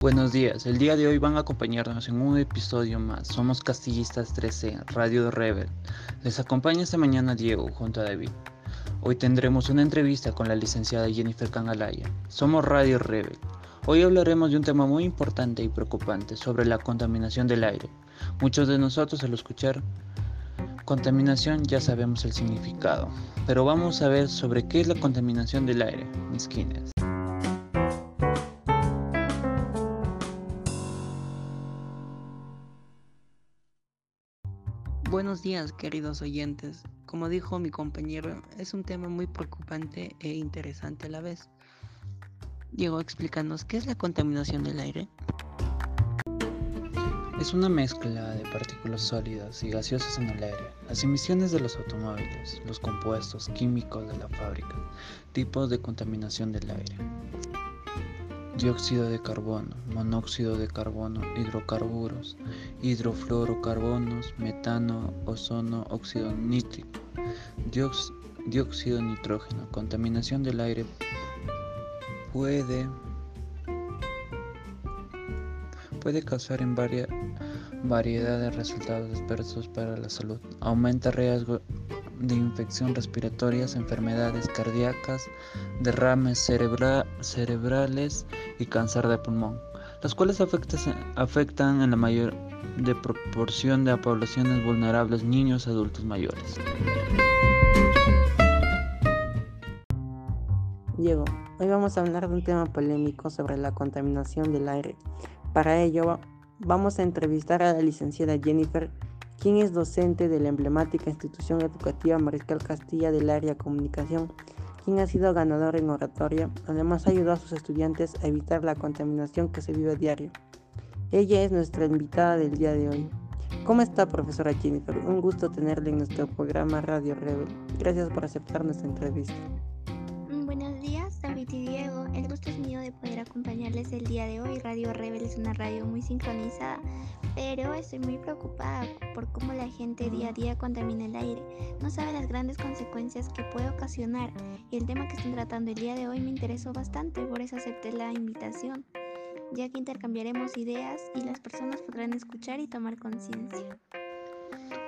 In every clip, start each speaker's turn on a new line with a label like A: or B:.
A: Buenos días, el día de hoy van a acompañarnos en un episodio más. Somos Castillistas 13, Radio Rebel. Les acompaña esta mañana Diego junto a David. Hoy tendremos una entrevista con la licenciada Jennifer Cangalaya. Somos Radio Rebel. Hoy hablaremos de un tema muy importante y preocupante sobre la contaminación del aire. Muchos de nosotros al escuchar contaminación ya sabemos el significado, pero vamos a ver sobre qué es la contaminación del aire, mis kines.
B: Buenos días, queridos oyentes. Como dijo mi compañero, es un tema muy preocupante e interesante a la vez. Diego, explícanos, ¿qué es la contaminación del aire?
A: Es una mezcla de partículas sólidas y gaseosas en el aire, las emisiones de los automóviles, los compuestos químicos de la fábrica, tipos de contaminación del aire dióxido de carbono, monóxido de carbono, hidrocarburos, hidrofluorocarbonos, metano, ozono, óxido nítrico, dióxido nitrógeno, contaminación del aire puede puede causar en varias variedad de resultados adversos para la salud. Aumenta riesgo de infección respiratorias, enfermedades cardíacas, derrames cerebrales y cáncer de pulmón, las cuales afectan en la mayor de proporción de poblaciones vulnerables, niños, adultos mayores.
B: Diego, hoy vamos a hablar de un tema polémico sobre la contaminación del aire. Para ello, vamos a entrevistar a la licenciada Jennifer quien es docente de la emblemática institución educativa Mariscal Castilla del área comunicación, quien ha sido ganador en oratoria, además ayudó a sus estudiantes a evitar la contaminación que se vive a diario. Ella es nuestra invitada del día de hoy. ¿Cómo está, profesora Jennifer? Un gusto tenerla en nuestro programa Radio Rebel. Gracias por aceptar nuestra entrevista.
C: Buenos días, David y Diego. El gusto es mío de poder acompañarles el día de hoy. Radio Rebel es una radio muy sincronizada, pero estoy muy preocupada por cómo la gente día a día contamina el aire. No sabe las grandes consecuencias que puede ocasionar y el tema que están tratando el día de hoy me interesó bastante, por eso acepté la invitación, ya que intercambiaremos ideas y las personas podrán escuchar y tomar conciencia.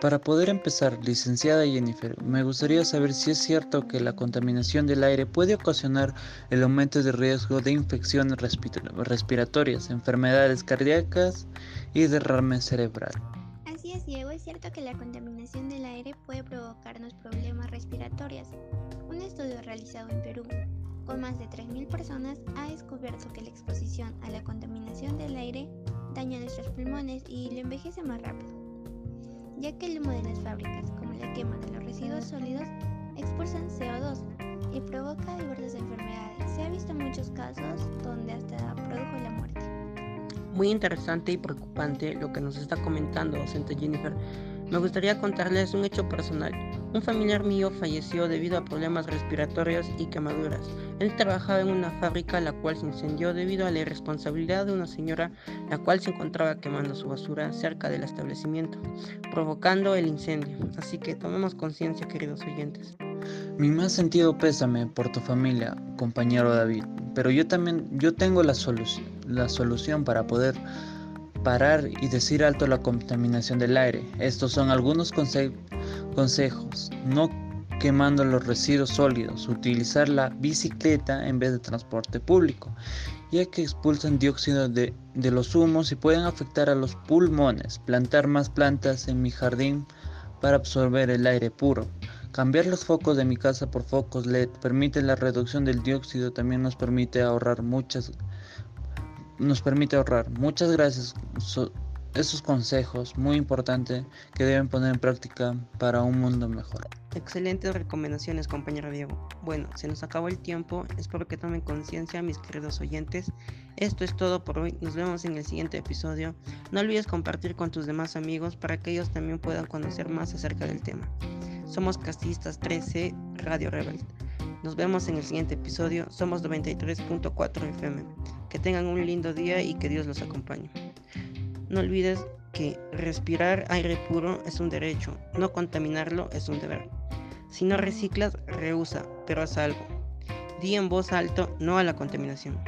A: Para poder empezar, licenciada Jennifer, me gustaría saber si es cierto que la contaminación del aire puede ocasionar el aumento de riesgo de infecciones respiratorias, enfermedades cardíacas y derrame cerebral.
C: Así es, Diego, es cierto que la contaminación del aire puede provocarnos problemas respiratorios. Un estudio realizado en Perú con más de 3.000 personas ha descubierto que la exposición a la contaminación del aire daña nuestros pulmones y lo envejece más rápido ya que el humo de las fábricas, como la quema de los residuos sólidos, expulsan CO2 y provoca diversas enfermedades. Se ha visto muchos casos donde hasta produjo la muerte.
B: Muy interesante y preocupante lo que nos está comentando docente Jennifer. Me gustaría contarles un hecho personal. Un familiar mío falleció debido a problemas respiratorios y quemaduras. Él trabajaba en una fábrica la cual se incendió debido a la irresponsabilidad de una señora la cual se encontraba quemando su basura cerca del establecimiento, provocando el incendio. Así que tomemos conciencia, queridos oyentes.
A: Mi más sentido pésame por tu familia, compañero David, pero yo también yo tengo la, la solución para poder parar y decir alto la contaminación del aire. Estos son algunos consejos. No quemando los residuos sólidos. Utilizar la bicicleta en vez de transporte público, ya que expulsan dióxido de los humos y pueden afectar a los pulmones. Plantar más plantas en mi jardín para absorber el aire puro. Cambiar los focos de mi casa por focos LED permite la reducción del dióxido, también nos permite ahorrar muchas nos permite ahorrar. Muchas gracias esos consejos muy importantes que deben poner en práctica para un mundo mejor.
B: Excelentes recomendaciones, compañero Diego. Bueno, se nos acabó el tiempo. Espero que tomen conciencia, mis queridos oyentes. Esto es todo por hoy. Nos vemos en el siguiente episodio. No olvides compartir con tus demás amigos para que ellos también puedan conocer más acerca del tema. Somos Castistas 13 Radio Rebel. Nos vemos en el siguiente episodio. Somos 93.4 FM. Que tengan un lindo día y que Dios los acompañe. No olvides que respirar aire puro es un derecho, no contaminarlo es un deber. Si no reciclas, rehúsa, pero haz algo. Di en voz alto no a la contaminación.